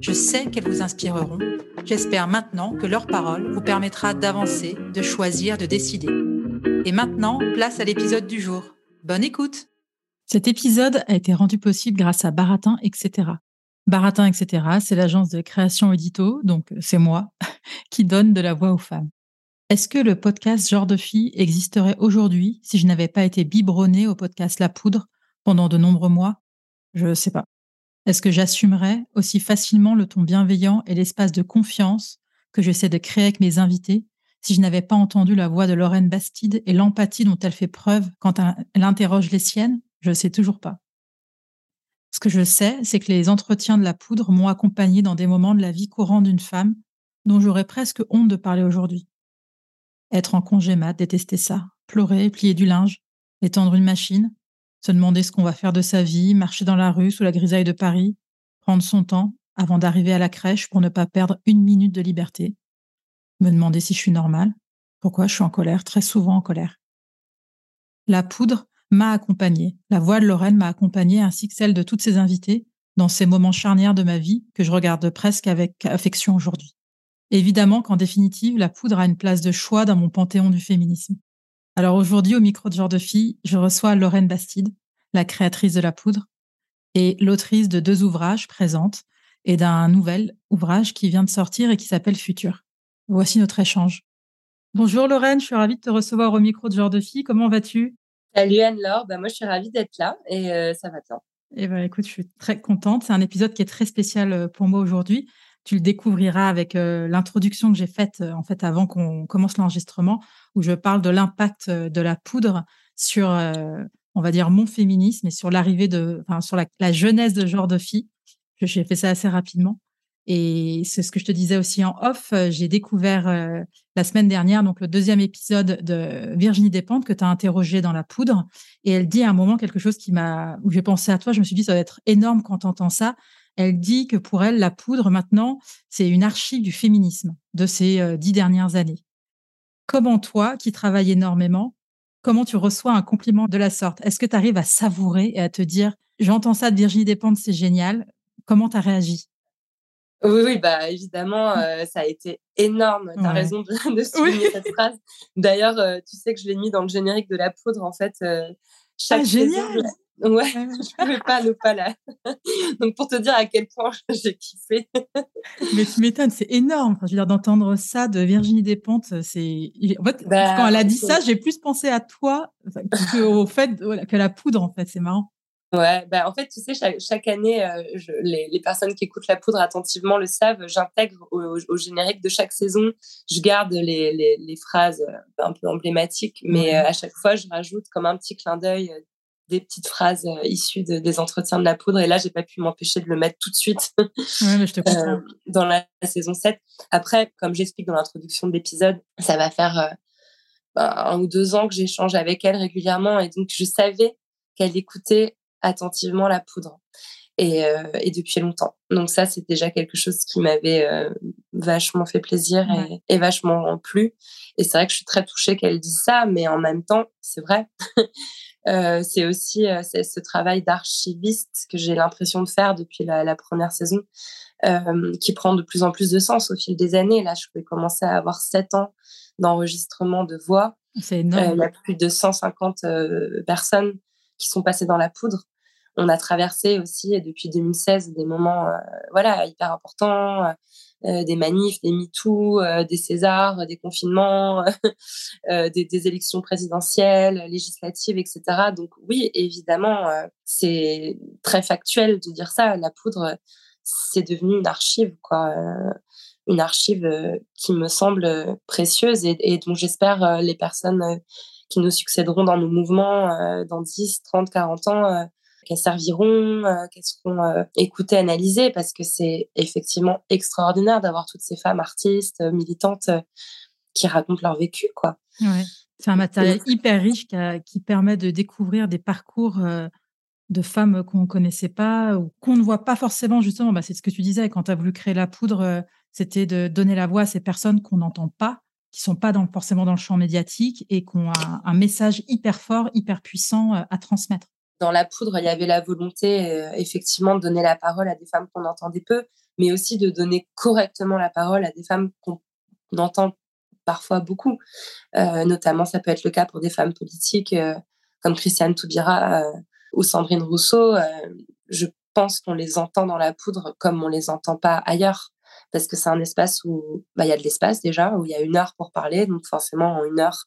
Je sais qu'elles vous inspireront. J'espère maintenant que leur parole vous permettra d'avancer, de choisir, de décider. Et maintenant, place à l'épisode du jour. Bonne écoute Cet épisode a été rendu possible grâce à Baratin, etc. Baratin, etc., c'est l'agence de création édito, donc c'est moi, qui donne de la voix aux femmes. Est-ce que le podcast Genre de fille existerait aujourd'hui si je n'avais pas été biberonnée au podcast La Poudre pendant de nombreux mois? Je ne sais pas. Est-ce que j'assumerais aussi facilement le ton bienveillant et l'espace de confiance que j'essaie de créer avec mes invités si je n'avais pas entendu la voix de Lorraine Bastide et l'empathie dont elle fait preuve quand elle interroge les siennes? Je ne sais toujours pas. Ce que je sais, c'est que les entretiens de la poudre m'ont accompagné dans des moments de la vie courante d'une femme dont j'aurais presque honte de parler aujourd'hui. Être en congé mat, détester ça, pleurer, plier du linge, étendre une machine, se demander ce qu'on va faire de sa vie, marcher dans la rue sous la grisaille de Paris, prendre son temps avant d'arriver à la crèche pour ne pas perdre une minute de liberté, me demander si je suis normale, pourquoi je suis en colère, très souvent en colère. La poudre m'a accompagnée, la voix de Lorraine m'a accompagnée ainsi que celle de toutes ses invitées dans ces moments charnières de ma vie que je regarde presque avec affection aujourd'hui. Évidemment qu'en définitive, la poudre a une place de choix dans mon panthéon du féminisme. Alors aujourd'hui, au micro de genre de fille, je reçois Lorraine Bastide, la créatrice de la poudre, et l'autrice de deux ouvrages présentes et d'un nouvel ouvrage qui vient de sortir et qui s'appelle Futur. Voici notre échange. Bonjour Lorraine, je suis ravie de te recevoir au micro de genre de fille. Comment vas-tu? Salut Anne-Laure, bah, moi je suis ravie d'être là et euh, ça va bien. Eh ben, écoute, je suis très contente. C'est un épisode qui est très spécial euh, pour moi aujourd'hui. Tu le découvriras avec euh, l'introduction que j'ai faite en fait avant qu'on commence l'enregistrement où je parle de l'impact de la poudre sur, on va dire, mon féminisme et sur l'arrivée de, enfin, sur la, jeunesse de genre de fille. J'ai fait ça assez rapidement. Et c'est ce que je te disais aussi en off. J'ai découvert la semaine dernière donc le deuxième épisode de Virginie Despentes que tu as interrogé dans la poudre. Et elle dit à un moment quelque chose qui m'a, où j'ai pensé à toi. Je me suis dit ça va être énorme quand tu entends ça. Elle dit que pour elle, la poudre maintenant, c'est une archive du féminisme de ces dix dernières années. Comment toi, qui travailles énormément, comment tu reçois un compliment de la sorte? Est-ce que tu arrives à savourer et à te dire, j'entends ça de Virginie Despentes, c'est génial Comment tu as réagi? Oui, oui, bah évidemment, mmh. ça a été énorme. Tu as raison de, de souligner cette phrase. D'ailleurs, tu sais que je l'ai mis dans le générique de la poudre, en fait. chaque ah, génial Ouais, je pouvais pas ne pas là. Donc pour te dire à quel point j'ai kiffé. Mais tu m'étonnes, c'est énorme. je veux dire d'entendre ça de Virginie Despentes, c'est en fait bah, quand elle a dit ça, j'ai plus pensé à toi qu'au fait que la poudre en fait, c'est marrant. Ouais, bah en fait, tu sais, chaque, chaque année, je, les, les, personnes qui écoutent la poudre attentivement le savent, j'intègre au, au, générique de chaque saison, je garde les, les, les phrases un peu emblématiques, mais à chaque fois, je rajoute comme un petit clin d'œil des petites phrases euh, issues de, des entretiens de la poudre. Et là, j'ai pas pu m'empêcher de le mettre tout de suite ouais, je te euh, dans la, saison 7. Après, comme j'explique dans l'introduction de l'épisode, ça va faire euh, ben, un ou deux ans que j'échange avec elle régulièrement. Et donc, je savais qu'elle écoutait attentivement la poudre. Et, euh, et, depuis longtemps. Donc ça, c'est déjà quelque chose qui m'avait euh, vachement fait plaisir et, et, vachement plu. Et c'est vrai que je suis très touchée qu'elle dise ça, mais en même temps, c'est vrai. Euh, c'est aussi euh, ce travail d'archiviste que j'ai l'impression de faire depuis la, la première saison, euh, qui prend de plus en plus de sens au fil des années. Là, je vais commencer à avoir sept ans d'enregistrement de voix. C'est énorme. il y a plus de 150 personnes qui sont passées dans la poudre. On a traversé aussi depuis 2016 des moments voilà hyper importants euh, des manifs, des MeToo, euh, des Césars, des confinements, euh, des, des, élections présidentielles, législatives, etc. Donc oui, évidemment, c'est très factuel de dire ça. La poudre, c'est devenu une archive, quoi. une archive qui me semble précieuse et, et dont j'espère les personnes qui nous succéderont dans nos mouvements dans 10, 30, 40 ans qu'elles serviront, euh, qu'elles seront euh, écoutées, analysées, parce que c'est effectivement extraordinaire d'avoir toutes ces femmes artistes, euh, militantes, qui racontent leur vécu, quoi. C'est un matériel hyper riche qui, permet de découvrir des parcours de femmes qu'on ne connaissait pas ou qu'on ne voit pas forcément, justement. Bah, c'est ce que tu disais, quand tu as voulu créer la poudre, c'était de donner la voix à ces personnes qu'on n'entend pas, qui sont pas dans, forcément dans le champ médiatique et qui ont un message hyper fort, hyper puissant à transmettre dans la poudre, il y avait la volonté, euh, effectivement, de donner la parole à des femmes qu'on entendait peu, mais aussi de donner correctement la parole à des femmes qu'on entend parfois beaucoup. Euh, notamment, ça peut être le cas pour des femmes politiques euh, comme Christiane Toubira ou Sandrine Rousseau. je pense qu'on les entend dans la poudre comme on les entend pas ailleurs parce que c'est un espace où bah, il y a de l'espace déjà, où il y a une heure pour parler. Donc forcément, en une heure,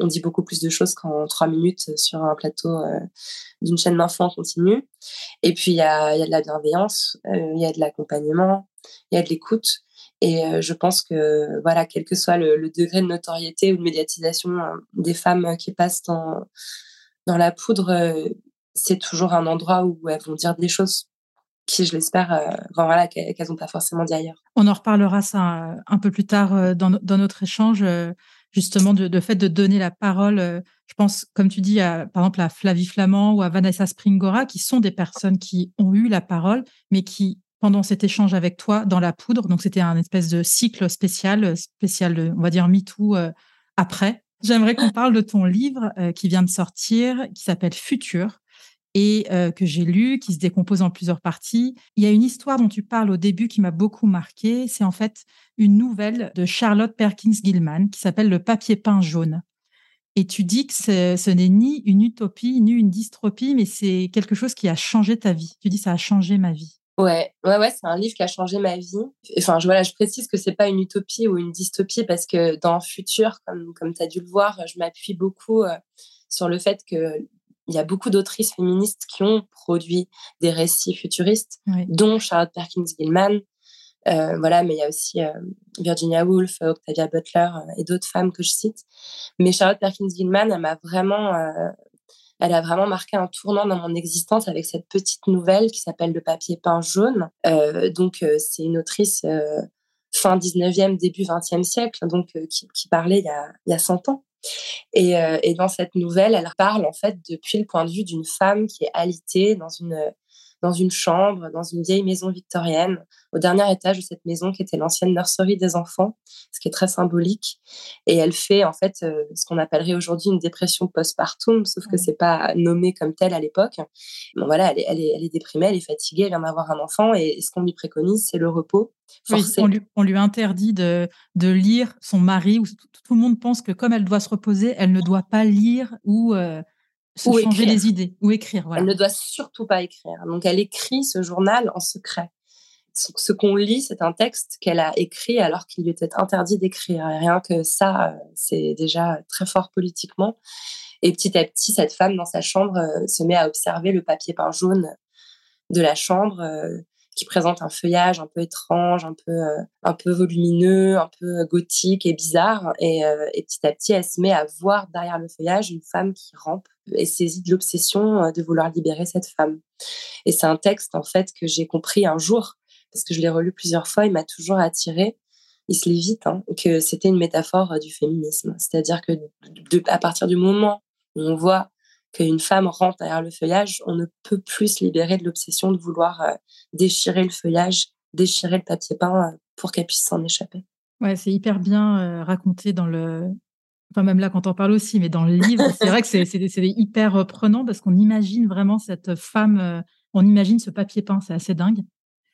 on dit beaucoup plus de choses qu'en trois minutes sur un plateau euh, d'une chaîne d'infos en continu. Et puis, il y a, y a, de la bienveillance, euh, il y a de l'accompagnement, il y a de l'écoute. Et euh, je pense que, voilà, quel que soit le, degré de notoriété ou de médiatisation des femmes qui passent dans, dans la poudre, c'est toujours un endroit où elles vont dire des choses qui, je l'espère, euh, voilà, qu'elles n'ont pas forcément dit ailleurs. On en reparlera ça euh, un peu plus tard euh, dans, notre échange, justement, de, de, fait de donner la parole. je pense, comme tu dis, à, par exemple à Flavie Flamand ou à Vanessa Springora, qui sont des personnes qui ont eu la parole, mais qui, pendant cet échange avec toi dans la poudre, donc c'était un espèce de cycle spécial, spécial, on va dire MeToo après. J'aimerais qu'on parle de ton livre qui vient de sortir, qui s'appelle Futur, et euh, que j'ai lu, qui se décompose en plusieurs parties. Il y a une histoire dont tu parles au début qui m'a beaucoup marqué. C'est en fait une nouvelle de Charlotte Perkins Gilman qui s'appelle Le papier peint jaune. Et tu dis que ce n'est ni une utopie, ni une dystropie, mais c'est quelque chose qui a changé ta vie. Tu dis ça a changé ma vie. Ouais, ouais, ouais, c'est un livre qui a changé ma vie. Enfin, je, voilà, je précise que c'est pas une utopie ou une dystopie parce que dans Futur, comme, comme tu as dû le voir, je m'appuie beaucoup euh, sur le fait que il y a beaucoup d'autrices féministes qui ont produit des récits futuristes, dont Charlotte Perkins Gilman. Euh, voilà, mais il y a aussi euh, Virginia Woolf, Octavia Butler euh, et d'autres femmes que je cite. Mais Charlotte Perkins Gilman, elle m'a vraiment, elle a vraiment marqué un tournant dans mon existence avec cette petite nouvelle qui s'appelle Le papier peint jaune. donc, c'est une autrice fin 19e, début 20e siècle, donc qui, qui, parlait il y, a, il y a 100 ans. Et, euh, et, dans cette nouvelle, elle parle en fait depuis le point de vue d'une femme qui est alitée dans une dans une chambre, dans une vieille maison victorienne, au dernier étage de cette maison qui était l'ancienne nurserie des enfants, ce qui est très symbolique. Et elle fait en fait euh, ce qu'on appellerait aujourd'hui une dépression postpartum, sauf que c'est pas nommé comme tel à l'époque. Bon voilà, elle est, elle, est, elle est, déprimée, elle est fatiguée, elle vient d'avoir un enfant, et, ce qu'on lui préconise, c'est le repos. Forcé. on, lui, on, lui, interdit de, de lire son mari, ou tout, le monde pense que comme elle doit se reposer, elle ne doit pas lire ou euh, se ou changer les idées ou écrire. Elle ne doit surtout pas écrire. Donc elle écrit ce journal en secret. Ce qu'on lit, c'est un texte qu'elle a écrit alors qu'il lui était interdit d'écrire. Rien que ça, euh, c'est déjà très fort politiquement. Et petit à petit, cette femme dans sa chambre euh, se met à observer le papier peint jaune de la chambre euh, qui présente un feuillage un peu étrange, un peu, un peu volumineux, un peu gothique et bizarre. Et, et, petit à petit, elle se met à voir derrière le feuillage une femme qui rampe est saisie de l'obsession euh, de vouloir libérer cette femme. Et c'est un texte, en fait, que j'ai compris un jour, parce que je l'ai relu plusieurs fois, il m'a toujours attiré. Il se lit vite, hein, que c'était une métaphore euh, du féminisme. C'est-à-dire que à partir du moment où on voit qu'une femme rentre derrière le feuillage, on ne peut plus se libérer de l'obsession de vouloir euh, déchirer le feuillage, déchirer le papier peint pour qu'elle puisse s'en échapper. Ouais, c'est hyper bien raconté dans le, enfin même là quand on parle aussi, mais dans le livre, c'est vrai que c'est hyper prenant parce qu'on imagine vraiment cette femme, euh, on imagine ce papier peint, c'est assez dingue.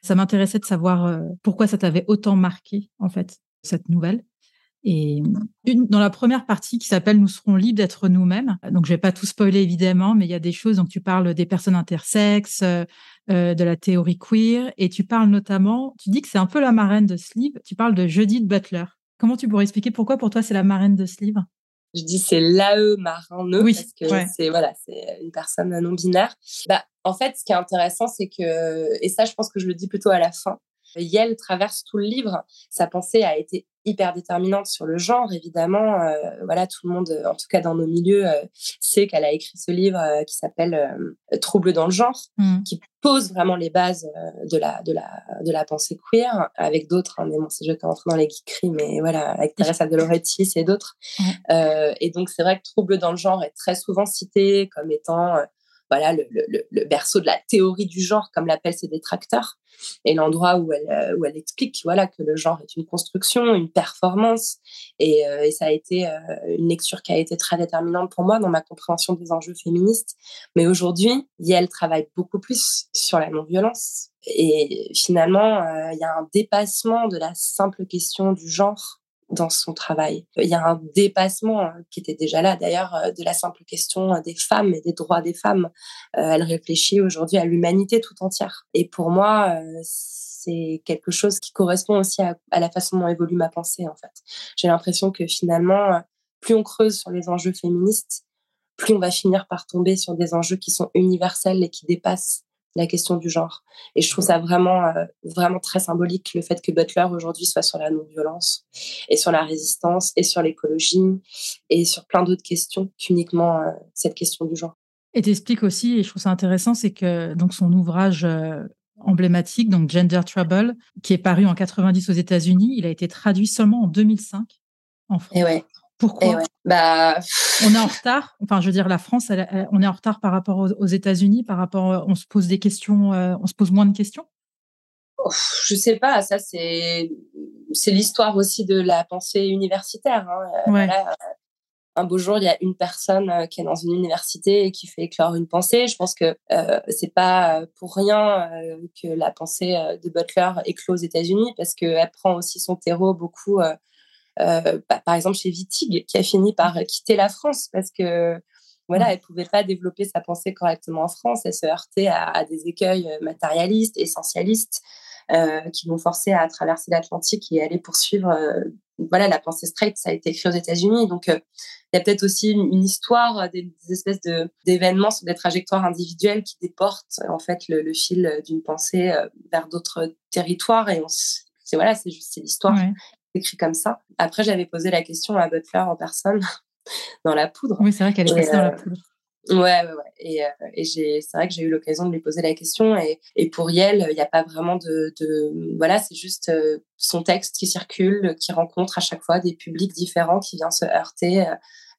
Ça m'intéressait de savoir euh, pourquoi ça t'avait autant marqué en fait cette nouvelle. Et une, dans la première partie qui s'appelle Nous serons libres d'être nous-mêmes. Donc, je vais pas tout spoiler évidemment, mais il y a des choses. Donc, tu parles des personnes intersexes, euh, de la théorie queer, et tu parles notamment. Tu dis que c'est un peu la marraine de ce livre. Tu parles de Judith Butler. Comment tu pourrais expliquer pourquoi pour toi c'est la marraine de ce livre? Je dis c'est l'AE marin oui, parce que c'est voilà, c'est une personne non binaire. Bah, en fait, ce qui est intéressant, c'est que, et ça, je pense que je le dis plutôt à la fin, Yel traverse tout le livre. Sa pensée a été hyper déterminante sur le genre, évidemment. Euh, voilà, tout le monde, en tout cas dans nos milieux, euh, sait qu'elle a écrit ce livre euh, qui s'appelle Trouble dans le genre, mmh. qui pose vraiment les bases de la de la de la pensée queer avec d'autres. Hein, mais bon, c'est je vais rentrer dans les geekeries, mais voilà, avec Teresa de Loretis et d'autres. et donc c'est vrai que Trouble dans le genre est très souvent cité comme étant voilà le, le, le, berceau de la théorie du genre, comme l'appellent ses détracteurs, et l'endroit où elle, euh, où elle explique voilà, que le genre est une construction, une performance. Et, euh, et ça a été euh, une lecture qui a été très déterminante pour moi dans ma compréhension des enjeux féministes. Mais aujourd'hui, elle travaille beaucoup plus sur la non-violence. Et finalement, il y a un dépassement de la simple question du genre dans son travail. Il y a un dépassement hein, qui était déjà là d'ailleurs euh, de la simple question euh, des femmes et des droits des femmes. Euh, elle réfléchit aujourd'hui à l'humanité tout entière. Et pour moi, c'est quelque chose qui correspond aussi à, la façon dont évolue ma pensée en fait. J'ai l'impression que finalement, plus on creuse sur les enjeux féministes, plus on va finir par tomber sur des enjeux qui sont universels et qui dépassent la question du genre. Et je trouve ça vraiment, euh, vraiment très symbolique le fait que Butler aujourd'hui soit sur la non-violence et sur la résistance et sur l'écologie et sur plein d'autres questions qu'uniquement euh, cette question du genre. Et t'expliques aussi, et je trouve ça intéressant, c'est que donc son ouvrage euh, emblématique, donc Gender Trouble, qui est paru en 90 aux États-Unis, il a été traduit seulement en 2005 en France. Et ouais. Pourquoi bah... On est en retard. Enfin, je veux dire, la France, on est en retard par rapport aux, États-Unis, par rapport, on se pose des questions, euh, on se pose moins de questions? Je sais pas. Ça, c'est c'est l'histoire aussi de la pensée universitaire. Hein. Euh, un beau jour, il y a une personne euh, qui est dans une université et qui fait éclore une pensée. Je pense que euh, c'est pas pour rien que la pensée de Butler éclose aux États-Unis parce qu'elle prend aussi son terreau beaucoup euh, bah, par exemple chez Wittig, qui a fini par quitter la France parce que voilà, elle pouvait pas développer sa pensée correctement en France. Elle se heurtait à, des écueils euh, matérialistes, essentialistes, euh, qui l'ont forcée à traverser l'Atlantique et aller poursuivre. voilà, la pensée straight, ça a été écrit aux États-Unis. Donc, il y a peut-être aussi une, histoire, des, espèces de, d'événements sur des trajectoires individuelles qui déportent en fait le, fil d'une pensée vers d'autres territoires. Et on, c'est voilà, c'est juste c'est l'histoire écrit comme ça. Après, j'avais posé la question à Butler en personne dans la poudre. Oui, c'est vrai qu'elle est passée dans la euh, poudre. Ouais, ouais, ouais. Et, euh, et j'ai, c'est vrai que j'ai eu l'occasion de lui poser la question. Et, et pour Yel, il n'y a pas vraiment de, de voilà, c'est juste euh, son texte qui circule, qui rencontre à chaque fois des publics différents qui viennent se heurter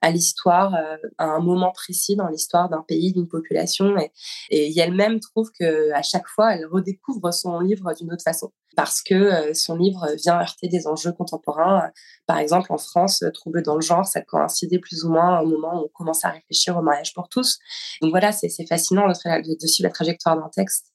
à l'histoire, à un moment précis dans l'histoire d'un pays, d'une population. Et, et elle-même trouve que à chaque fois, elle redécouvre son livre d'une autre façon parce que euh, son livre vient heurter des enjeux contemporains. Par exemple, en France, Trouble dans le genre, ça coïncidait plus ou moins au moment où on commence à réfléchir au mariage pour tous. Donc voilà, c'est fascinant de, de, suivre la trajectoire d'un texte.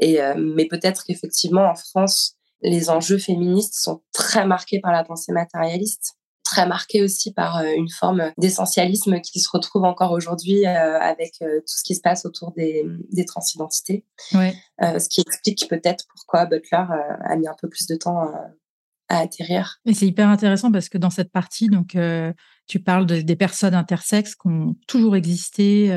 Et, euh, mais peut-être qu'effectivement, en France, les enjeux féministes sont très marqués par la pensée matérialiste très marqué aussi par euh, une forme d'essentialisme qui se retrouve encore aujourd'hui euh, avec euh, tout ce qui se passe autour des, des transidentités. Ouais. ce qui explique peut-être pourquoi Butler a mis un peu plus de temps à atterrir. Et c'est hyper intéressant parce que dans cette partie, donc, tu parles de, des personnes intersexes qui ont toujours existé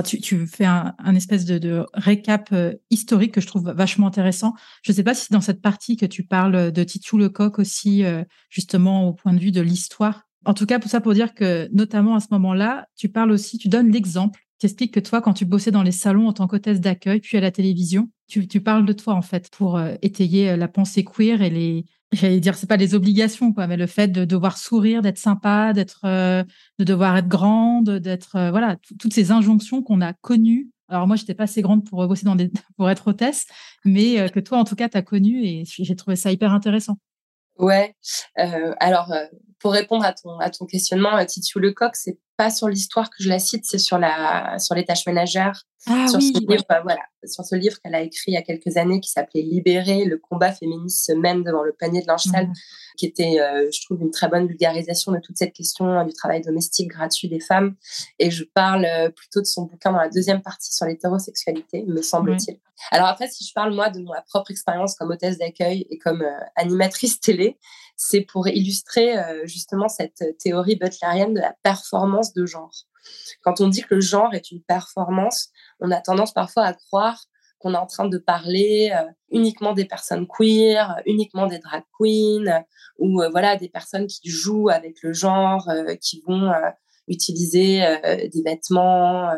tu, fais un, espèce de, récap euh, historique que je trouve vachement intéressant. Je ne sais pas si dans cette partie que tu parles de Titou Lecoq aussi, euh, justement au point de vue de l'histoire. En tout cas, pour ça, pour dire que notamment à ce moment-là, tu parles aussi, tu donnes l'exemple. Tu expliques que toi, quand tu bossais dans les salons en tant qu'hôtesse d'accueil, puis à la télévision, tu, tu, parles de toi en fait pour euh, étayer la pensée queer et les, j'allais dire, c'est pas les obligations, quoi, mais le fait de devoir sourire, d'être sympa, d'être, euh, de devoir être grande, d'être, euh, voilà, toutes ces injonctions qu'on a connues. Alors moi, j'étais pas assez grande pour bosser dans des, pour être hôtesse, mais euh, que toi, en tout cas, tu as connu et j'ai trouvé ça hyper intéressant. Ouais. alors, pour répondre à ton, à ton questionnement, Titiou Lecoq, c'est pas sur l'histoire que je la cite, c'est sur la, sur les tâches ménagères. Ah sur, oui, ce livre, voilà, sur ce livre qu'elle a écrit il y a quelques années qui s'appelait Libérer, le combat féministe se mène devant le panier de linge sale, Mhm. qui était, euh, je trouve, une très bonne vulgarisation de toute cette question hein, du travail domestique gratuit des femmes. Et je parle euh, plutôt de son bouquin dans la deuxième partie sur l'hétérosexualité, me semble-t-il. Alors après, si je parle moi de ma propre expérience comme hôtesse d'accueil et comme euh, animatrice télé, c'est pour illustrer euh, justement cette théorie butlerienne de la performance de genre. Quand on dit que le genre est une performance, on a tendance parfois à croire qu'on est en train de parler euh, uniquement des personnes queer, uniquement des drag queens, euh, ou euh, voilà des personnes qui jouent avec le genre, euh, qui vont euh, utiliser euh, des vêtements euh,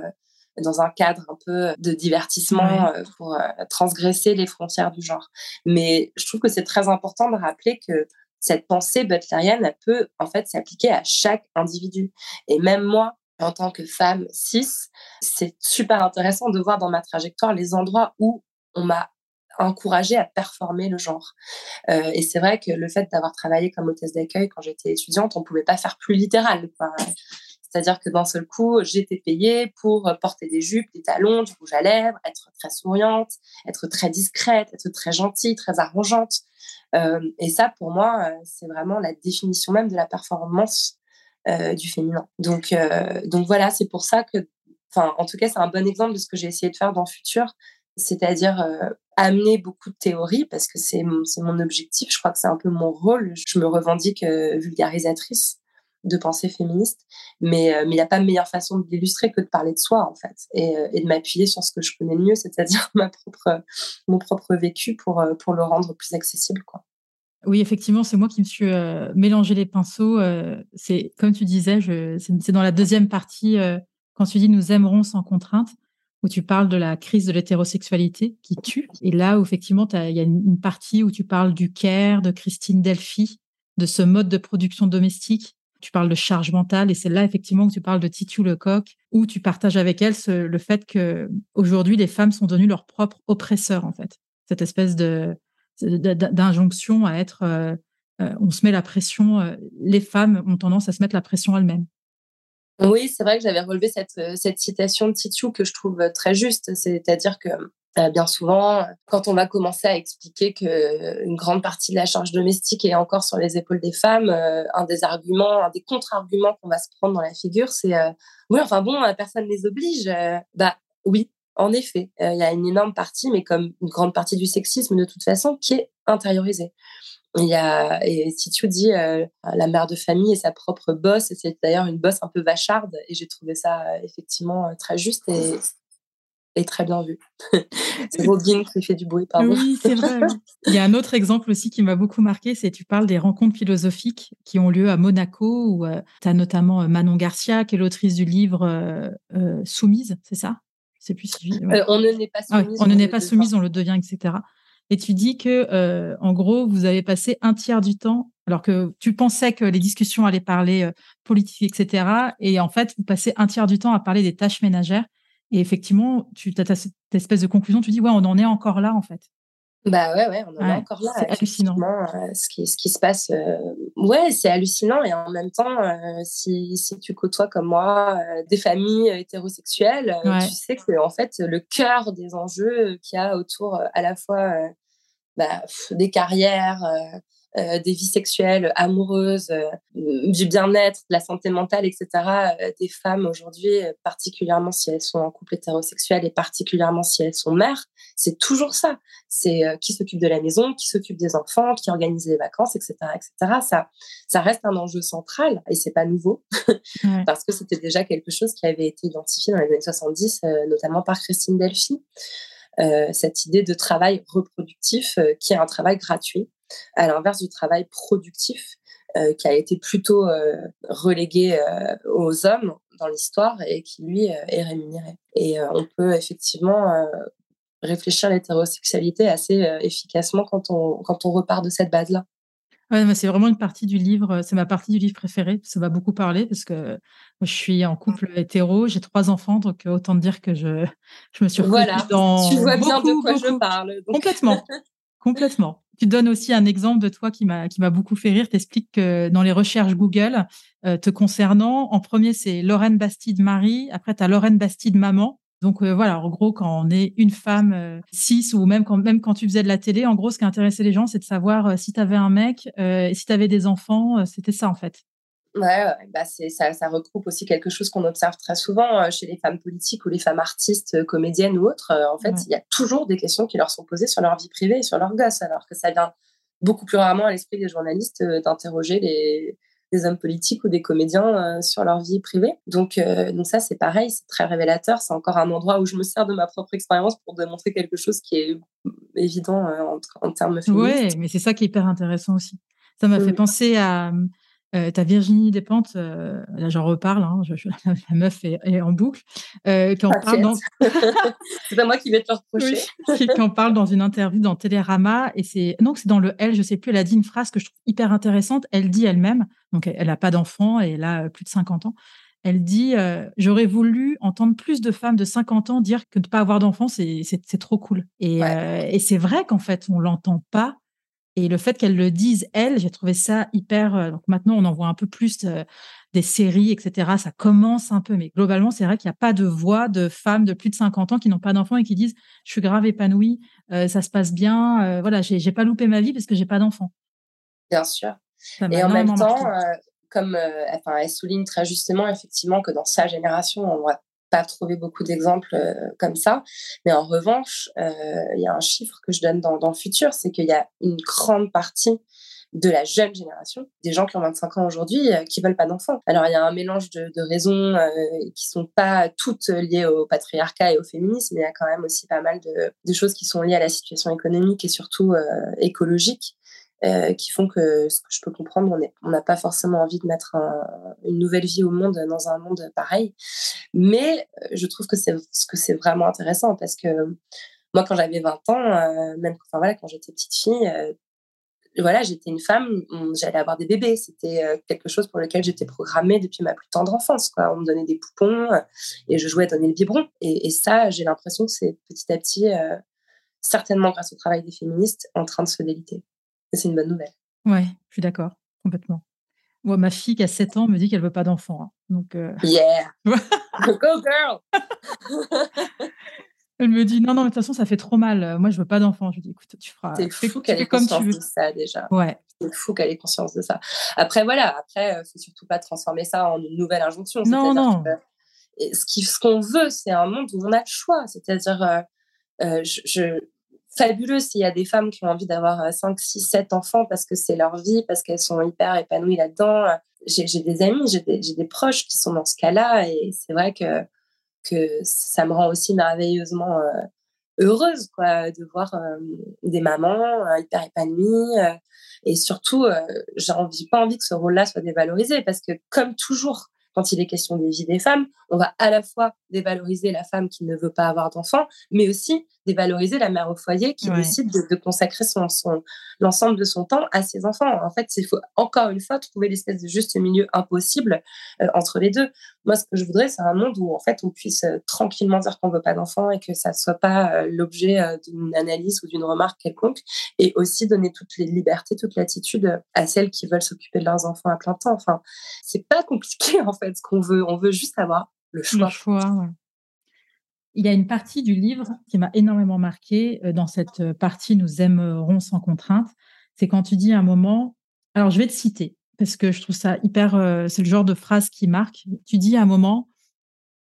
dans un cadre un peu de divertissement euh, pour euh, transgresser les frontières du genre. Mais je trouve que c'est très important de rappeler que cette pensée butlerienne, peut en fait s'appliquer à chaque individu. Et même moi, en tant que femme cis, c'est super intéressant de voir dans ma trajectoire les endroits où on m'a encouragée à performer le genre. Euh, et c'est vrai que le fait d'avoir travaillé comme hôtesse d'accueil quand j'étais étudiante, on pouvait pas faire plus littéral. C'est-à-dire que d'un seul coup, j'étais payée pour porter des jupes, des talons, du rouge à lèvres, être très souriante, être très discrète, être très gentille, très arrangeante. Euh, et ça, pour moi, euh, c'est vraiment la définition même de la performance euh, du féminin. Donc, euh, donc voilà, c'est pour ça que, en tout cas, c'est un bon exemple de ce que j'ai essayé de faire dans le futur, c'est-à-dire euh, amener beaucoup de théories parce que c'est mon, objectif. Je crois que c'est un peu mon rôle. Je me revendique euh, vulgarisatrice de pensée féministe, mais euh, mais il n'y a pas de meilleure façon de l'illustrer que de parler de soi en fait et, euh, de m'appuyer sur ce que je connais le mieux, c'est-à-dire ma propre mon propre vécu pour euh, pour le rendre plus accessible quoi. Oui, effectivement, c'est moi qui me suis euh, mélangé les pinceaux. euh, c'est comme tu disais, c'est, dans la deuxième partie euh, quand tu dis nous aimerons sans contrainte, où tu parles de la crise de l'hétérosexualité qui tue. Et là, où effectivement, il y a une, une partie où tu parles du care, de Christine Delphi, de ce mode de production domestique. Tu parles de charge mentale et c'est là effectivement que tu parles de Titu Lecoq, où tu partages avec elle le fait que aujourd'hui les femmes sont devenues leurs propres oppresseurs en fait. Cette espèce de d'injonction à être, euh, euh, on se met la pression, euh, les femmes ont tendance à se mettre la pression elles-mêmes. Oui, c'est vrai que j'avais relevé cette, cette citation de Titiou que je trouve très juste. C'est-à-dire que bien souvent, quand on va commencer à expliquer qu'une grande partie de la charge domestique est encore sur les épaules des femmes, euh, un des arguments, un des contre-arguments qu'on va se prendre dans la figure, c'est euh, oui, enfin bon, euh, personne ne les oblige. Euh, bah oui, en effet, euh, il y a une énorme partie, mais comme une grande partie du sexisme de toute façon, qui est intériorisée. Il y a, et Titiou dit euh, la mère de famille est sa propre bosse, et c'est d'ailleurs une bosse un peu vacharde, et j'ai trouvé ça euh, effectivement euh, très juste et, et très bien vu. c'est Robin qui fait du bruit, pardon. Oui, c'est vrai. Il y a un autre exemple aussi qui m'a beaucoup marqué, c'est tu parles des rencontres philosophiques qui ont lieu à Monaco, où tu as notamment euh, Manon Garcia, qui est l'autrice du livre euh, euh, Soumise, c'est ça? Je sais plus si je- ouais. Euh, on ne n'est pas Ah ouais, soumise. on ne n'est le pas devient. soumise, on le devient, etc. Et tu dis que, euh, en gros, vous avez passé un tiers du temps, alors que tu pensais que les discussions allaient parler euh, politique, etc. Et en fait, vous passez un tiers du temps à parler des tâches ménagères. Et effectivement, tu as cette espèce de conclusion, tu dis, ouais, on en est encore là, en fait. Bah ouais, ouais, on en Ouais, est encore là. c'est hallucinant. euh, ce, qui, ce qui se passe, euh, ouais, c'est hallucinant. Et en même temps, euh, si, si tu côtoies comme moi des familles hétérosexuelles, Ouais. tu sais que en fait, le cœur des enjeux qu'il y a autour à la fois bah, pff, des carrières, euh, des vies sexuelles, amoureuses, euh, du bien-être, de la santé mentale, etc., euh, des femmes aujourd'hui, euh, particulièrement si elles sont en couple hétérosexuel et particulièrement si elles sont mères, c'est toujours ça c'est euh, qui s'occupe de la maison, qui s'occupe des enfants, qui organise les vacances, etc., etc. Ça, ça reste un enjeu central et c'est pas nouveau Ouais. parce que c'était déjà quelque chose qui avait été identifié dans les années 70, euh, notamment par Christine Delphi. Euh, cette idée de travail reproductif euh, qui est un travail gratuit, à l'inverse du travail productif euh, qui a été plutôt euh, relégué euh, aux hommes dans l'histoire et qui lui est rémunéré. Et on peut effectivement réfléchir à l'hétérosexualité assez efficacement quand on, quand on repart de cette base-là. Ouais, c'est vraiment une partie du livre, c'est ma partie du livre préférée. Ça m'a beaucoup parlé parce que je suis en couple hétéro, j'ai trois enfants, donc autant dire que je, je me suis reconnue Voilà, dans tu vois bien beaucoup, de quoi je parle. donc. Complètement. Complètement. Tu donnes aussi un exemple de toi qui m'a qui m'a beaucoup fait rire. Tu expliques que dans les recherches Google euh, te concernant, en premier c'est Lorraine Bastide Marie, après tu as Lorraine Bastide Maman, Donc voilà, en gros, quand on est une femme cis ou même quand, même quand tu faisais de la télé, en gros, ce qui intéressait les gens, c'est de savoir si tu avais un mec et si tu avais des enfants. C'était ça, en fait. Ouais, bah c'est, ça, ça regroupe aussi quelque chose qu'on observe très souvent chez les femmes politiques ou les femmes artistes, comédiennes ou autres. en fait, il y a toujours des questions qui leur sont posées sur leur vie privée et sur leur gosse, alors que ça vient beaucoup plus rarement à l'esprit des journalistes d'interroger les, des hommes politiques ou des comédiens sur leur vie privée. Donc, donc ça, c'est pareil, c'est très révélateur. C'est encore un endroit où je me sers de ma propre expérience pour démontrer quelque chose qui est évident en, en termes féministes. Oui, mais c'est ça qui est hyper intéressant aussi. Ça m'a fait penser à, euh, t'as Virginie Despentes, euh, là j'en reparle, hein, la meuf est, en boucle, euh, qui en parle dans... c'est pas moi qui vais te le reprocher. qui, en parle dans une interview dans Télérama, et c'est non, c'est dans le L, je sais plus, elle a dit une phrase que je trouve hyper intéressante. Elle dit elle-même, donc elle n'a pas d'enfant et elle a plus de 50 ans. Elle dit J'aurais voulu entendre plus de femmes de 50 ans dire que ne pas avoir d'enfant, c'est trop cool. Et, et c'est vrai qu'en fait, on l'entend pas et le fait qu'elle le dise, elle, j'ai trouvé ça hyper. Euh, donc maintenant, on en voit un peu plus euh, des séries, etc. Ça commence un peu, mais globalement, c'est vrai qu'il n'y a pas de voix de femmes de plus de 50 ans qui n'ont pas d'enfants et qui disent Je suis grave épanouie, euh, ça se passe bien, voilà, j'ai pas loupé ma vie parce que j'ai pas d'enfants. Bien sûr. Et en même temps, comme enfin, elle souligne très justement, effectivement, que dans sa génération, on voit pas trouvé beaucoup d'exemples euh, comme ça. Mais en revanche, euh, il y a un chiffre que je donne dans, le futur, c'est qu'il y a une grande partie de la jeune génération, des gens qui ont 25 ans aujourd'hui, euh, qui veulent pas d'enfants. Alors il y a un mélange de, raisons euh, qui sont pas toutes liées au patriarcat et au féminisme, mais il y a quand même aussi pas mal de, choses qui sont liées à la situation économique et surtout écologique. Euh, qui font que, ce que je peux comprendre, on n'a pas forcément envie de mettre une nouvelle vie au monde dans un monde pareil. Mais euh, je trouve que c'est que c'est vraiment intéressant parce que moi, quand j'avais 20 ans, euh, même enfin, voilà, quand j'étais petite fille, voilà, j'étais une femme, j'allais avoir des bébés. C'était quelque chose pour lequel j'étais programmée depuis ma plus tendre enfance. On me donnait des poupons et je jouais à donner le biberon. Et, et ça, j'ai l'impression que c'est petit à petit, certainement grâce au travail des féministes, en train de se déliter c'est une bonne nouvelle. Ouais, je suis d'accord, complètement. Moi, ma fille qui a 7 ans me dit qu'elle veut pas d'enfant. Hein. Donc, euh, Yeah! Go girl! Elle me dit non, non, mais de toute façon, ça fait trop mal. Moi, je veux pas d'enfant. Je lui dis écoute, tu feras. C'est fou qu'elle ait conscience de ça déjà. Ouais. C'est fou qu'elle ait conscience de ça. Après, voilà, après, faut surtout pas transformer ça en une nouvelle injonction. Non, non. ce qu'on veut, c'est un monde où on a le choix. C'est-à-dire, euh, euh, je, fabuleux s'il y a des femmes qui ont envie d'avoir 5, 6, 7 enfants parce que c'est leur vie, parce qu'elles sont hyper épanouies là-dedans. J'ai des amis, j'ai des, proches qui sont dans ce cas-là et c'est vrai que, que ça me rend aussi merveilleusement euh, heureuse quoi, de voir euh, des mamans euh, hyper épanouies. et surtout, j'ai envie, pas envie que ce rôle-là soit dévalorisé parce que comme toujours, quand il est question des vies des femmes, on va à la fois dévaloriser la femme qui ne veut pas avoir d'enfants, mais aussi dévaloriser la mère au foyer qui décide de, consacrer son, son l'ensemble de son temps à ses enfants. En fait, il faut encore une fois trouver l'espèce de juste milieu impossible euh, entre les deux. Moi, ce que je voudrais, c'est un monde où en fait on puisse euh, tranquillement dire qu'on veut pas d'enfants et que ça soit pas euh, l'objet d'une analyse ou d'une remarque quelconque, et aussi donner toutes les libertés, toute l'attitude à celles qui veulent s'occuper de leurs enfants à plein temps. Enfin, c'est pas compliqué en fait ce qu'on veut. On veut juste avoir le choix. Le choix il y a une partie du livre qui m'a énormément marqué. Euh, dans cette euh, partie, nous aimerons sans contrainte. C'est quand tu dis un moment, alors je vais te citer, parce que je trouve ça hyper, euh, c'est le genre de phrase qui marque. Tu dis un moment,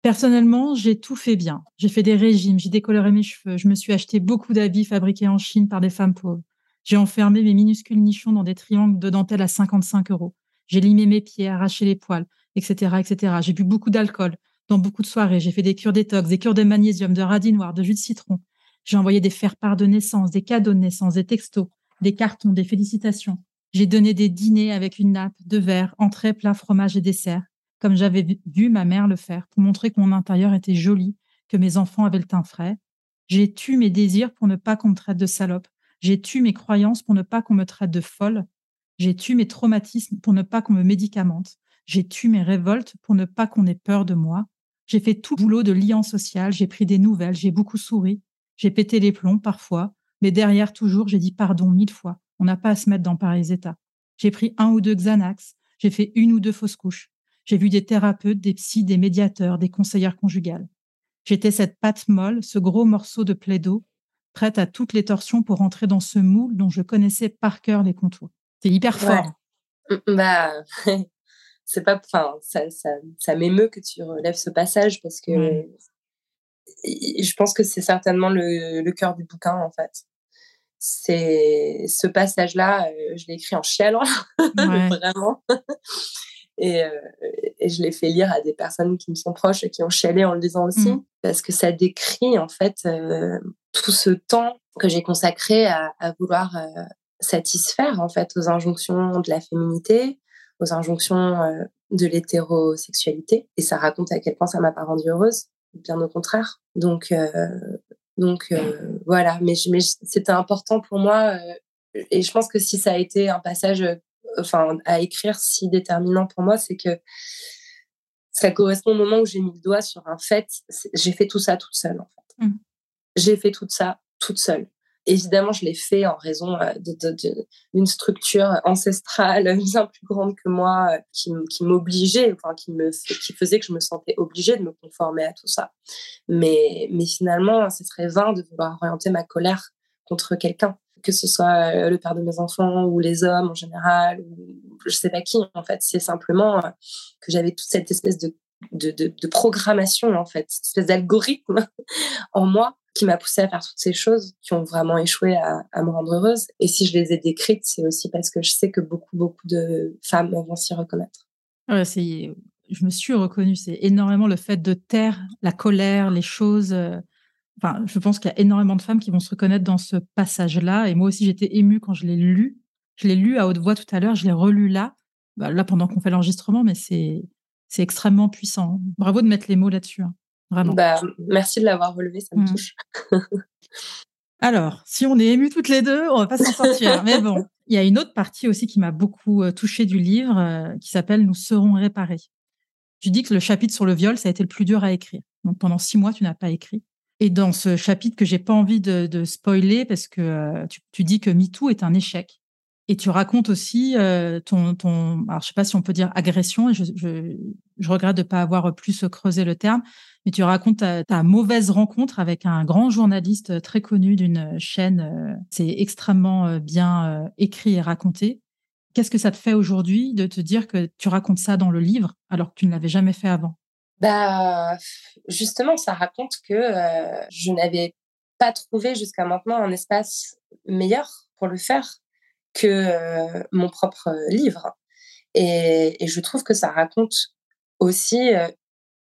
personnellement, j'ai tout fait bien. J'ai fait des régimes, j'ai décoloré mes cheveux, je me suis acheté beaucoup d'habits fabriqués en Chine par des femmes pauvres. J'ai enfermé mes minuscules nichons dans des triangles de dentelle à 55 euros. J'ai limé mes pieds, arraché les poils, etc., etc. J'ai bu beaucoup d'alcool dans beaucoup de soirées. J'ai fait des cures détox, des cures de magnésium, de radis noir, de jus de citron. J'ai envoyé des faire-part de naissance, des cadeaux de naissance, des textos, des cartons, des félicitations. J'ai donné des dîners avec une nappe, de verre, entrée, plat, fromage et dessert, comme j'avais vu ma mère le faire, pour montrer que mon intérieur était joli, que mes enfants avaient le teint frais. J'ai tué mes désirs pour ne pas qu'on me traite de salope. J'ai tué mes croyances pour ne pas qu'on me traite de folle. J'ai tué mes traumatismes pour ne pas qu'on me médicamente. J'ai tué mes révoltes pour ne pas qu'on ait peur de moi. J'ai fait tout boulot de lien social, j'ai pris des nouvelles, j'ai beaucoup souri, j'ai pété les plombs parfois, mais derrière toujours, j'ai dit pardon mille fois. On n'a pas à se mettre dans pareils états. J'ai pris un ou deux Xanax, j'ai fait une ou deux fausses couches. J'ai vu des thérapeutes, des psys, des médiateurs, des conseillères conjugales. J'étais cette pâte molle, ce gros morceau de plaido, prête à toutes les torsions pour entrer dans ce moule dont je connaissais par cœur les contours. C'est hyper fort. Bah, c'est pas, enfin, ça, ça, ça m'émeut que tu relèves ce passage parce que je pense que c'est certainement le, le cœur du bouquin en fait. C'est ce passage-là, euh, je l'ai écrit en chialant, vraiment. Et, euh, et, je l'ai fait lire à des personnes qui me sont proches et qui ont chialé en le lisant aussi, mmh. parce que ça décrit en fait euh, tout ce temps que j'ai consacré à, à vouloir satisfaire en fait aux injonctions de la féminité, aux injonctions euh, de l'hétérosexualité. Et ça raconte à quel point ça m'a pas rendue heureuse, bien au contraire. Donc, euh, donc euh, voilà. Mais, mais c'était important pour moi. et je pense que si ça a été un passage, enfin, à écrire si déterminant pour moi, c'est que ça correspond au moment où j'ai mis le doigt sur un fait. J'ai fait tout ça toute seule, en fait. Mmh. J'ai fait tout ça toute seule. Évidemment, je l'ai fait en raison euh, d'une structure ancestrale bien plus grande que moi, euh, qui, m'obligeait, enfin, qui, me, qui faisait que je me sentais obligée de me conformer à tout ça. Mais, mais finalement, ce serait vain de vouloir orienter ma colère contre quelqu'un, que ce soit euh, le père de mes enfants ou les hommes en général, ou je sais pas qui. En fait, c'est simplement que j'avais toute cette espèce de de, de, programmation, en fait, cette espèce d'algorithme en moi qui m'a poussée à faire toutes ces choses qui ont vraiment échoué à, me rendre heureuse. Et si je les ai décrites, c'est aussi parce que je sais que beaucoup, beaucoup de femmes vont s'y reconnaître. Ouais, c'est, je me suis reconnue. C'est énormément le fait de taire la colère, les choses. Euh, enfin, je pense qu'il y a énormément de femmes qui vont se reconnaître dans ce passage-là. Et moi aussi, j'étais émue quand je l'ai lu. Je l'ai lu à haute voix tout à l'heure. Je l'ai relu là, bah, là pendant qu'on fait l'enregistrement, mais c'est c'est extrêmement puissant. Bravo de mettre les mots là-dessus. Hein. Vraiment. Bah, merci de l'avoir relevé, ça me mmh. touche. Alors, si on est émus toutes les deux, on va pas s'en sortir. Mais bon, il y a une autre partie aussi qui m'a beaucoup euh, touchée du livre, euh, qui s'appelle Nous serons réparés. Tu dis que le chapitre sur le viol, ça a été le plus dur à écrire. Donc pendant six mois, tu n'as pas écrit. Et dans ce chapitre que j'ai pas envie de, spoiler, parce que euh, tu, tu, dis que MeToo est un échec. Et tu racontes aussi euh, ton, ton, alors je sais pas si on peut dire agression, je, regrette de pas avoir plus creusé le terme, mais tu racontes ta, mauvaise rencontre avec un grand journaliste très connu d'une chaîne. Euh, c'est extrêmement euh, bien écrit et raconté. Qu'est-ce que ça te fait aujourd'hui de te dire que tu racontes ça dans le livre alors que tu ne l'avais jamais fait avant? Bah justement, ça raconte que je n'avais pas trouvé jusqu'à maintenant un espace meilleur pour le faire que mon propre livre. Et, je trouve que ça raconte aussi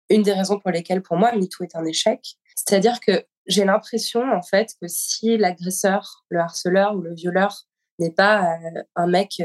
une des raisons pour lesquelles, pour moi, MeToo est un échec. C'est-à-dire que j'ai l'impression, en fait, que si l'agresseur, le harceleur ou le violeur n'est pas un mec,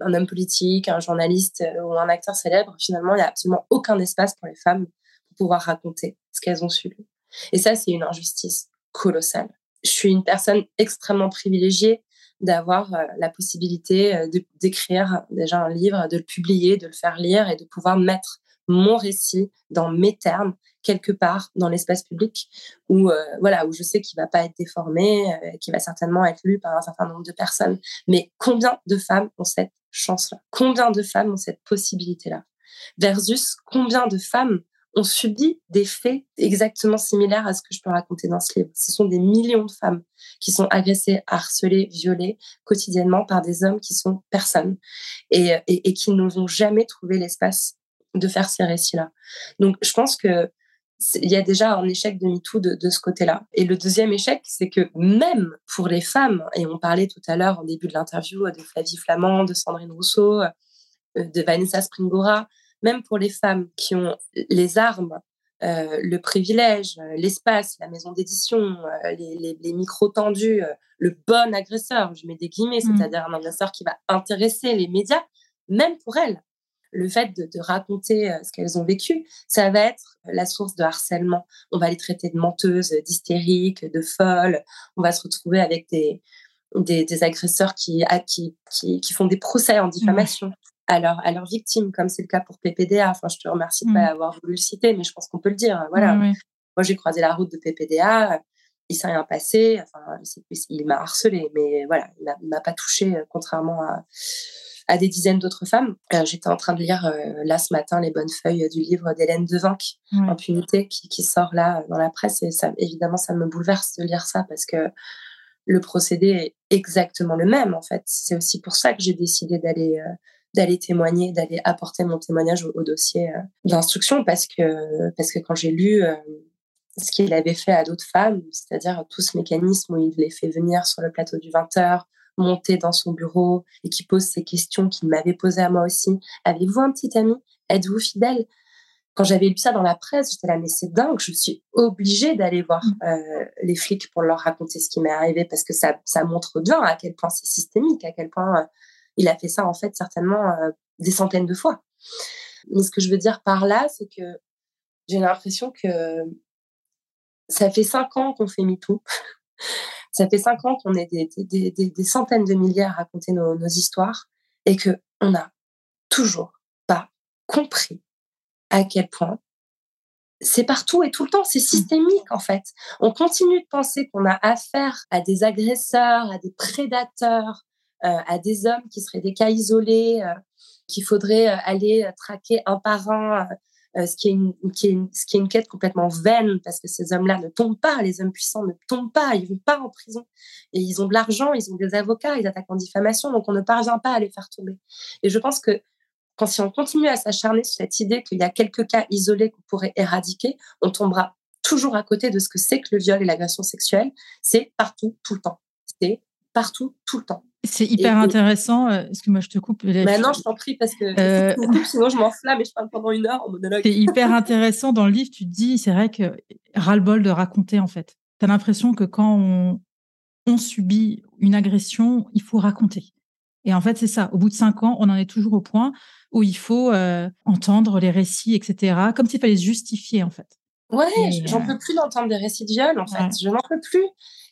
un homme politique, un journaliste ou un acteur célèbre, finalement, il n'y a absolument aucun espace pour les femmes pour pouvoir raconter ce qu'elles ont subi. Et ça, c'est une injustice colossale. Je suis une personne extrêmement privilégiée d'avoir euh, la possibilité euh, d'écrire déjà un livre, de le publier, de le faire lire et de pouvoir mettre mon récit dans mes termes quelque part dans l'espace public où euh, voilà où je sais qu'il va pas être déformé qu'il va certainement être lu par un certain nombre de personnes. Mais combien de femmes ont cette chance là combien de femmes ont cette possibilité là versus combien de femmes ont subi des faits exactement similaires à ce que je peux raconter dans ce livre. Ce sont des millions de femmes qui sont agressées, harcelées, violées quotidiennement par des hommes qui sont personnes et, et, qui n'ont jamais trouvé l'espace de faire ces récits-là. Donc, je pense que il y a déjà un échec de MeToo de, de ce côté-là. Et le deuxième échec, c'est que même pour les femmes, et on parlait tout à l'heure en début de l'interview de Flavie Flamand, de Sandrine Rousseau, euh, de Vanessa Springora, même pour les femmes qui ont les armes, euh, le privilège, euh, l'espace, la maison d'édition, euh, les, les, micros tendus, le bon agresseur, je mets des guillemets, mmh. c'est-à-dire un agresseur qui va intéresser les médias, même pour elles, le fait de, de raconter ce qu'elles ont vécu, ça va être la source de harcèlement. On va les traiter de menteuses, d'hystériques, de folles. On va se retrouver avec des, des, des agresseurs qui, qui, qui, qui, font des procès en diffamation à, leur, à leurs victimes, comme c'est le cas pour PPDA. Enfin, je te remercie de ne pas mmh. avoir voulu le citer, mais je pense qu'on peut le dire. Voilà. Moi, j'ai croisé la route de PPDA. Il s'est rien passé. Enfin, il m'a harcelé, mais voilà, il m'a pas touché, euh, contrairement à, à des dizaines d'autres femmes. J'étais en train de lire là ce matin les bonnes feuilles du livre d'Hélène Devinck, Impunité, qui, qui, sort là dans la presse. Et ça, évidemment, ça me bouleverse de lire ça parce que le procédé est exactement le même en fait. C'est aussi pour ça que j'ai décidé d'aller d'aller témoigner, d'aller apporter mon témoignage au, dossier d'instruction parce que parce que quand j'ai lu ce qu'il avait fait à d'autres femmes, c'est-à-dire tout ce mécanisme où il les fait venir sur le plateau du 20h, monter dans son bureau et qui pose ces questions qu'il m'avait posées à moi aussi. Avez-vous un petit ami? Êtes-vous fidèle? Quand j'avais lu ça dans la presse, j'étais là, mais c'est dingue, je suis obligée d'aller voir mmh. euh, les flics pour leur raconter ce qui m'est arrivé parce que ça, ça montre bien à quel point c'est systémique, à quel point euh, il a fait ça en fait certainement euh, des centaines de fois. Mais ce que je veux dire par là, c'est que j'ai l'impression que ça fait cinq ans qu'on fait MeToo. ça fait cinq ans qu'on est des, centaines de milliers à raconter nos, histoires et que on n'a toujours pas compris à quel point c'est partout et tout le temps, c'est mmh. systémique en fait. On continue de penser qu'on a affaire à des agresseurs, à des prédateurs, à des hommes qui seraient des cas isolés, euh, qu'il faudrait euh, aller traquer un par un euh, ce, qui est une, quête complètement vaine parce que ces hommes-là ne tombent pas, les hommes puissants ne tombent pas, ils vont pas en prison. Et ils ont de l'argent, ils ont des avocats, ils attaquent en diffamation, donc on ne parvient pas à les faire tomber. Et je pense que si on continue à s'acharner sur cette idée qu'il y a quelques cas isolés qu'on pourrait éradiquer, on tombera toujours à côté de ce que c'est que le viol et l'agression sexuelle. C'est partout, tout le temps. C'est partout, tout le temps. C'est hyper intéressant. Euh, que moi je te coupe Maintenant, je t'en prie parce que euh, sinon je m'enflamme et je parle pendant une heure en monologue. C'est hyper intéressant. Dans le livre, tu te dis, c'est vrai que ras-le-bol de raconter en fait. Tu as l'impression que quand on, on, subit une agression, il faut raconter. Et en fait, c'est ça. Au bout de cinq ans, on en est toujours au point où il faut euh, entendre les récits, etc. Comme s'il fallait se justifier en fait. Ouais, j'en peux plus d'entendre des récits de viol en fait. Je n'en peux plus.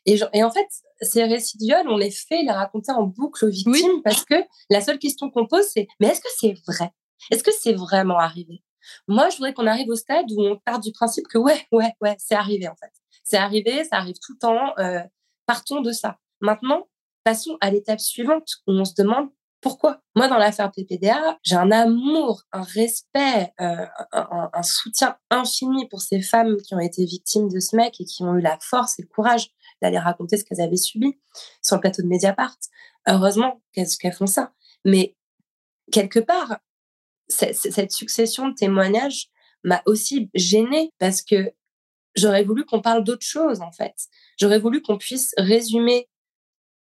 Et, et, en fait, ces récits de viol, on les fait les raconter en boucle aux victimes parce que la seule question qu'on pose, c'est mais est-ce que c'est vrai? Est-ce que c'est vraiment arrivé? Moi, je voudrais qu'on arrive au stade où on part du principe que ouais, ouais, ouais, c'est arrivé en fait. C'est arrivé, ça arrive tout le temps. Euh, partons de ça. Maintenant, passons à l'étape suivante où on se demande pourquoi? Moi, dans l'affaire PPDA, j'ai un amour, un respect, euh, un, soutien infini pour ces femmes qui ont été victimes de ce mec et qui ont eu la force et le courage d'aller raconter ce qu'elles avaient subi sur le plateau de Mediapart. Heureusement qu'elles font ça. Mais quelque part, cette succession de témoignages m'a aussi gênée parce que j'aurais voulu qu'on parle d'autre chose en fait. J'aurais voulu qu'on puisse résumer.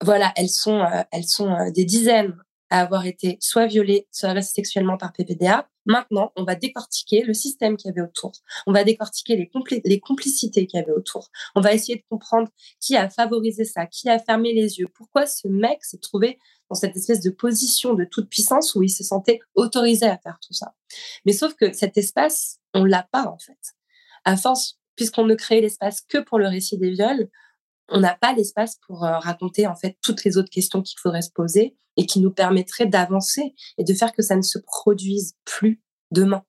Voilà, elles sont, euh, elles sont euh, des dizaines à avoir été soit violées, soit agressées sexuellement par PPDA. Maintenant, on va décortiquer le système qu'il y avait autour. On va décortiquer les, les complicités qu'il y avait autour. On va essayer de comprendre qui a favorisé ça, qui a fermé les yeux. Pourquoi ce mec s'est trouvé dans cette espèce de position de toute puissance où il se sentait autorisé à faire tout ça? Mais sauf que cet espace, on l'a pas en fait. À force, puisqu'on ne crée l'espace que pour le récit des viols, on n'a pas l'espace pour euh, raconter en fait toutes les autres questions qu'il faudrait se poser et qui nous permettraient d'avancer et de faire que ça ne se produise plus demain.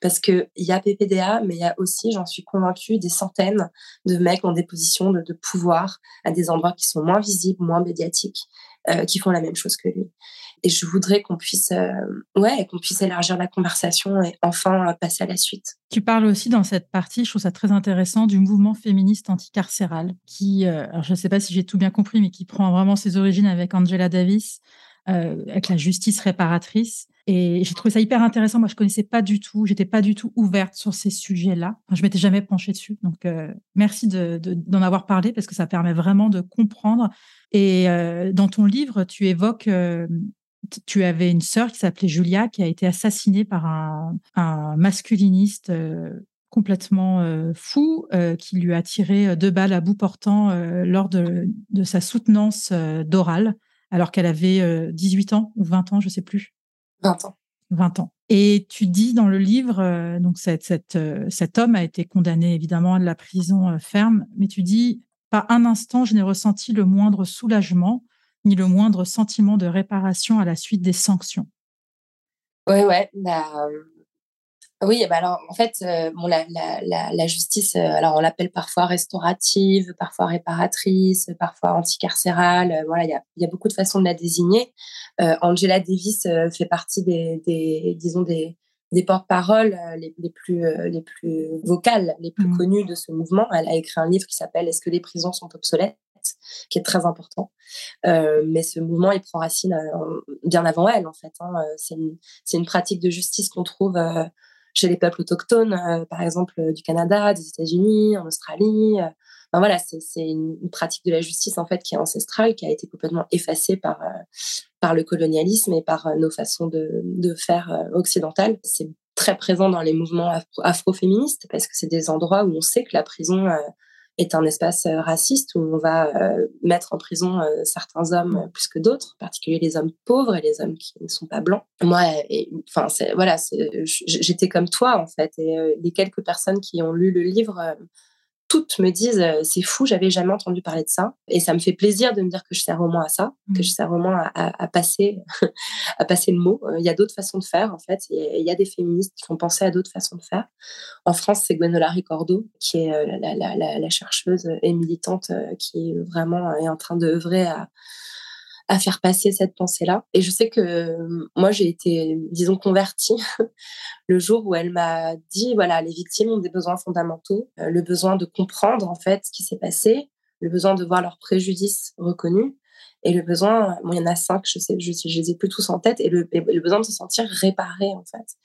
Parce qu'il y a PPDA, mais il y a aussi, j'en suis convaincue, des centaines de mecs en des positions de, de pouvoir à des endroits qui sont moins visibles, moins médiatiques, euh, qui font la même chose que lui. Et je voudrais qu'on puisse, euh, ouais, qu'on puisse élargir la conversation et enfin euh, passer à la suite. Tu parles aussi dans cette partie, je trouve ça très intéressant, du mouvement féministe anticarcéral, qui, je ne sais pas si j'ai tout bien compris, mais qui prend vraiment ses origines avec Angela Davis, avec la justice réparatrice. Et j'ai trouvé ça hyper intéressant. Moi, je connaissais pas du tout, j'étais pas du tout ouverte sur ces sujets-là. Enfin, je m'étais jamais penchée dessus. Donc, euh, merci d'en de, d'en avoir parlé parce que ça permet vraiment de comprendre. Et euh, dans ton livre, tu évoques, euh, tu avais une sœur qui s'appelait Julia qui a été assassinée par un, un masculiniste complètement fou qui lui a tiré deux balles à bout portant lors de, de sa soutenance d'oral alors qu'elle avait 18 ans ou 20 ans, je sais plus. 20 ans. 20 ans. Et tu dis dans le livre, euh, donc cette, euh, cet homme a été condamné évidemment à de la prison euh, ferme, mais tu dis, pas un instant, je n'ai ressenti le moindre soulagement, ni le moindre sentiment de réparation à la suite des sanctions. Ouais, ouais. Bah, Oui, bah alors en fait, bon, la, la, la, justice, alors on l'appelle parfois restaurative, parfois réparatrice, parfois anticarcérale. voilà, il y a, y a, beaucoup de façons de la désigner. Angela Davis fait partie des, des disons des, des porte-paroles les, les, plus les plus vocales, les plus mmh. connues de ce mouvement. Elle a écrit un livre qui s'appelle Est-ce que les prisons sont obsolètes? Qui est très important. Euh, mais ce mouvement, il prend racine euh, bien avant elle, en fait. Hein. Euh, c'est une, une, pratique de justice qu'on trouve chez les peuples autochtones, par exemple du Canada, des États-Unis, en Australie. Enfin, voilà, c'est une, une, pratique de la justice en fait qui est ancestrale, qui a été complètement effacée par par le colonialisme et par nos façons de, de faire occidentales. C'est très présent dans les mouvements afro-féministes parce que c'est des endroits où on sait que la prison est un espace euh, raciste où on va euh, mettre en prison euh, certains hommes plus que d'autres, en particulier les hommes pauvres et les hommes qui ne sont pas blancs. Moi, enfin, voilà, j'étais comme toi en fait, et les quelques personnes qui ont lu le livre toutes me disent euh, c'est fou, j'avais jamais entendu parler de ça. Et ça me fait plaisir de me dire que je sers au moins à ça, que je mmh. sers au moins à, passer, à passer le mot. Euh, il y a d'autres façons de faire, en fait. Il y a des féministes qui font penser à d'autres façons de faire. En France, c'est Gwenola Ricordo, qui est euh, la, chercheuse et militante qui vraiment est en train d'œuvrer à, à faire passer cette pensée-là. Et je sais que moi, j'ai été, disons, convertie le jour où elle m'a dit, voilà, les victimes ont des besoins fondamentaux, le besoin de comprendre en fait ce qui s'est passé, le besoin de voir leurs préjudices reconnus, et le besoin, bon, il y en a cinq, je sais, je, les ai plus tous en tête, et le, le, besoin de se sentir réparé en fait.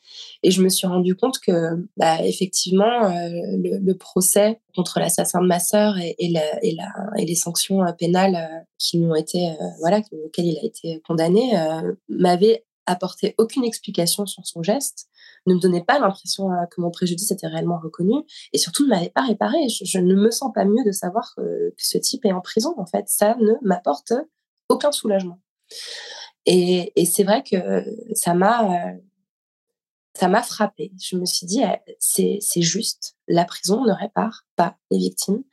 Et je me suis rendu compte que, bah, effectivement, euh, le, procès contre l'assassin de ma sœur et, la, et, la, et, les sanctions euh, pénales euh, qui été, voilà, auxquelles il a été condamné, m'avaient apporté aucune explication sur son geste, ne me donnait pas l'impression que mon préjudice était réellement reconnu, et surtout ne m'avait pas réparé. Je, je, ne me sens pas mieux de savoir que, que ce type est en prison. En fait, ça ne m'apporte aucun soulagement. Et, c'est vrai que ça m'a ça m'a frappé. Je me suis dit, eh, c'est juste, la prison ne répare pas les victimes.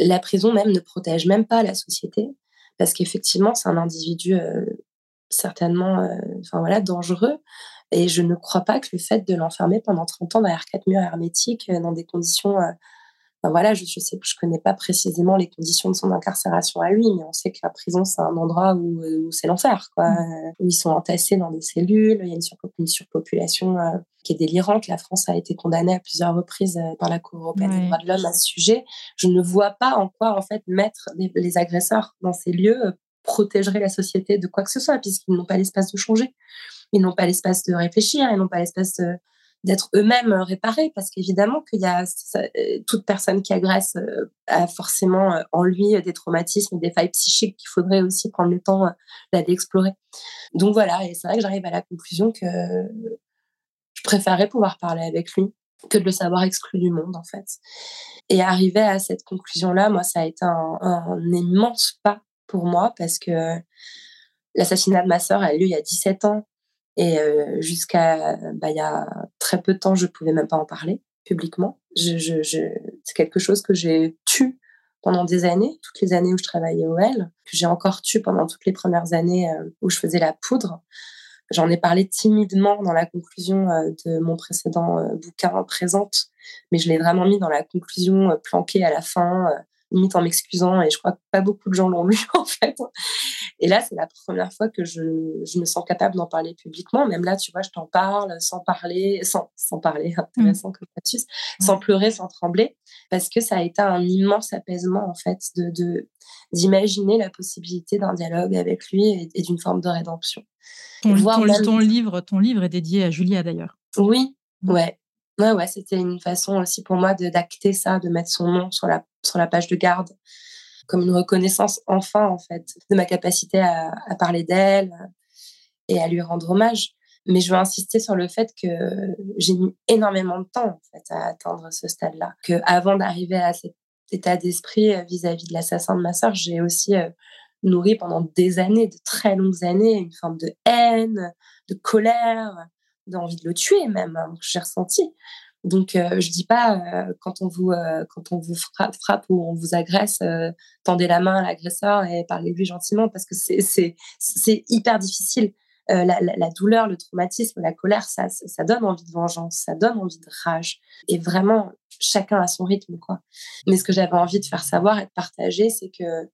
La prison même ne protège même pas la société, parce qu'effectivement, c'est un individu euh, certainement euh, enfin, voilà, dangereux. Et je ne crois pas que le fait de l'enfermer pendant 30 ans derrière quatre murs hermétiques, euh, dans des conditions voilà, je, je sais, je connais pas précisément les conditions de son incarcération à lui, mais on sait que la prison c'est un endroit où, euh, c'est l'enfer, quoi. Mmh. Où ils sont entassés dans des cellules, il y a une, surpopulation euh, qui est délirante. La France a été condamnée à plusieurs reprises euh, par la Cour européenne des droits de l'homme à ce sujet. Je ne vois pas en quoi en fait mettre les agresseurs dans ces lieux protégerait la société de quoi que ce soit, puisqu'ils n'ont pas l'espace de changer, ils n'ont pas l'espace de réfléchir, ils n'ont pas l'espace de d'être eux-mêmes euh, réparés parce qu'évidemment qu'il y a euh, toute personne qui agresse euh, a forcément en lui des traumatismes, des failles psychiques qu'il faudrait aussi prendre le temps d'aller explorer. Donc voilà, et c'est vrai que j'arrive à la conclusion que je préférerais pouvoir parler avec lui que de le savoir exclu du monde en fait. Et arriver à cette conclusion-là, moi, ça a été un, un immense pas pour moi parce que l'assassinat de ma sœur a eu lieu il y a 17 ans et jusqu'à bah, il y a très peu de temps, je pouvais même pas en parler publiquement. Je, je, je, c'est quelque chose que j'ai tu pendant des années, toutes les années où je travaillais au L, que j'ai encore tu pendant toutes les premières années où je faisais la poudre. J'en ai parlé timidement dans la conclusion de mon précédent bouquin Présente, mais je l'ai vraiment mis dans la conclusion planquée à la fin, limite en m'excusant, et je crois que pas beaucoup de gens l'ont lu en fait. Et là, c'est la première fois que je, je me sens capable d'en parler publiquement. Même là, tu vois, je t'en parle sans parler, sans, sans parler, intéressant mmh. comme astuce, sans pleurer, sans trembler, parce que ça a été un immense apaisement en fait de d'imaginer la possibilité d'un dialogue avec lui et, d'une forme de rédemption. Ton, ton, livre, ton livre est dédié à Julia d'ailleurs. Oui, mmh. ouais. Ouais, ouais, c'était une façon aussi pour moi d'acter ça, de mettre son nom sur la, sur la page de garde, comme une reconnaissance enfin, en fait, de ma capacité à, parler d'elle et à lui rendre hommage. Mais je veux insister sur le fait que j'ai mis énormément de temps, en fait, à atteindre ce stade-là. Que avant d'arriver à cet état d'esprit euh, vis-à-vis de l'assassin de ma sœur, j'ai aussi euh, nourri pendant des années, de très longues années, une forme de haine, de colère, d'envie de le tuer même, hein, j'ai ressenti. Donc, euh, je dis pas euh, quand on vous euh, quand on vous frappe, ou on vous agresse, tendez la main à l'agresseur et parlez-lui gentiment parce que c'est c'est c'est hyper difficile. la, douleur, le traumatisme, la colère, ça, ça, donne envie de vengeance, ça donne envie de rage. Et vraiment, chacun a son rythme, quoi. Mais ce que j'avais envie de faire savoir et de partager, c'est que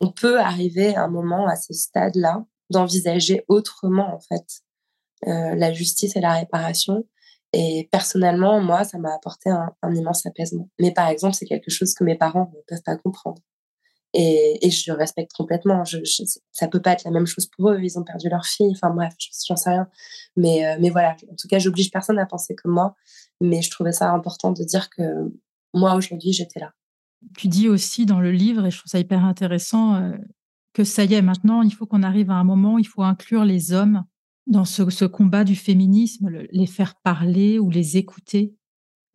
on peut arriver à un moment à ce stade-là d'envisager autrement, en fait, la justice et la réparation et personnellement, moi, ça m'a apporté un, immense apaisement. Mais par exemple, c'est quelque chose que mes parents ne peuvent pas comprendre. Et, je le respecte complètement. Je, ne ça peut pas être la même chose pour eux. Ils ont perdu leur fille. Enfin bref, j'en sais rien. Mais, euh, mais voilà, en tout cas, j'oblige personne à penser comme moi. Mais je trouvais ça important de dire que moi, aujourd'hui, j'étais là. Tu dis aussi dans le livre, et je trouve ça hyper intéressant, euh, que ça y est, maintenant, il faut qu'on arrive à un moment où il faut inclure les hommes dans ce, combat du féminisme, les faire parler ou les écouter.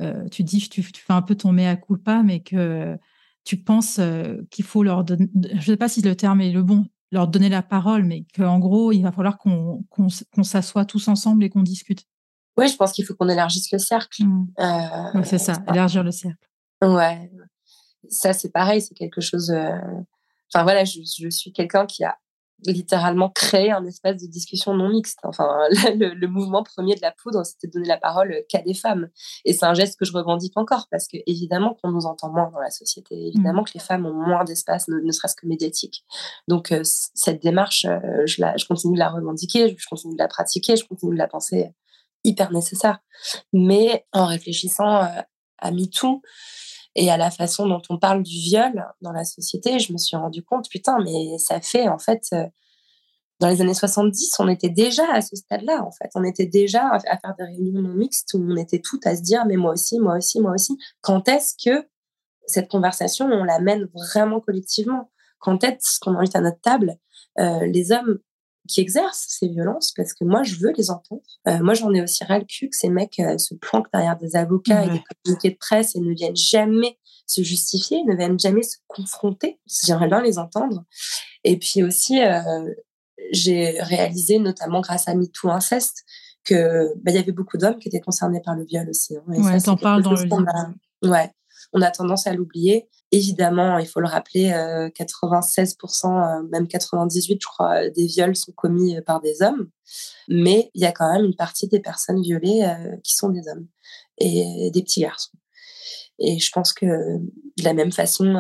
Euh, tu dis, tu, tu, fais un peu ton mea culpa, mais que tu penses euh, qu'il faut leur donner, je ne sais pas si le terme est le bon, leur donner la parole, mais qu'en gros, il va falloir qu'on s'assoie tous ensemble et qu'on discute. Oui, je pense qu'il faut qu'on élargisse le cercle. Mmh. Euh, c'est ça, élargir le cercle. Ouais, ça c'est pareil, c'est quelque chose. Enfin voilà, je, je suis quelqu'un qui a littéralement créer un espace de discussion non mixte. Enfin, le, mouvement premier de la poudre, c'était de donner la parole qu'à des femmes. Et c'est un geste que je revendique encore parce que, évidemment, qu'on nous entend moins dans la société. Évidemment mmh. que les femmes ont moins d'espace, ne, serait-ce que médiatique. Donc, euh, cette démarche, euh, je, la, je continue de la revendiquer, je continue de la pratiquer, je continue de la penser hyper nécessaire. Mais en réfléchissant euh, à MeToo, et à la façon dont on parle du viol dans la société, je me suis rendu compte, putain, mais ça fait en fait, euh, dans les années 70, on était déjà à ce stade-là, en fait. On était déjà à faire des réunions non mixtes où on était toutes à se dire, mais moi aussi, moi aussi, moi aussi. Quand est-ce que cette conversation, on la mène vraiment collectivement? Quand est-ce qu'on invite à notre table euh, les hommes qui exercent ces violences parce que moi, je veux les entendre. Euh, moi, j'en ai aussi ras le cul que ces mecs euh, se planquent derrière des avocats et des communiqués de presse et ne viennent jamais se justifier, ne viennent jamais se confronter. J'aimerais bien les entendre. Et puis aussi, euh, j'ai réalisé, notamment grâce à MeToo Inceste, que bah, il y avait beaucoup d'hommes qui étaient concernés par le viol aussi. Hein. ouais, t'en parles dans le livre. Ouais, on a tendance à l'oublier. Évidemment, il faut le rappeler, 96%, euh, euh, même 98%, je crois, des viols sont commis euh, par des hommes. Mais il y a quand même une partie des personnes violées qui sont des hommes et des petits garçons. Et je pense que de la même façon,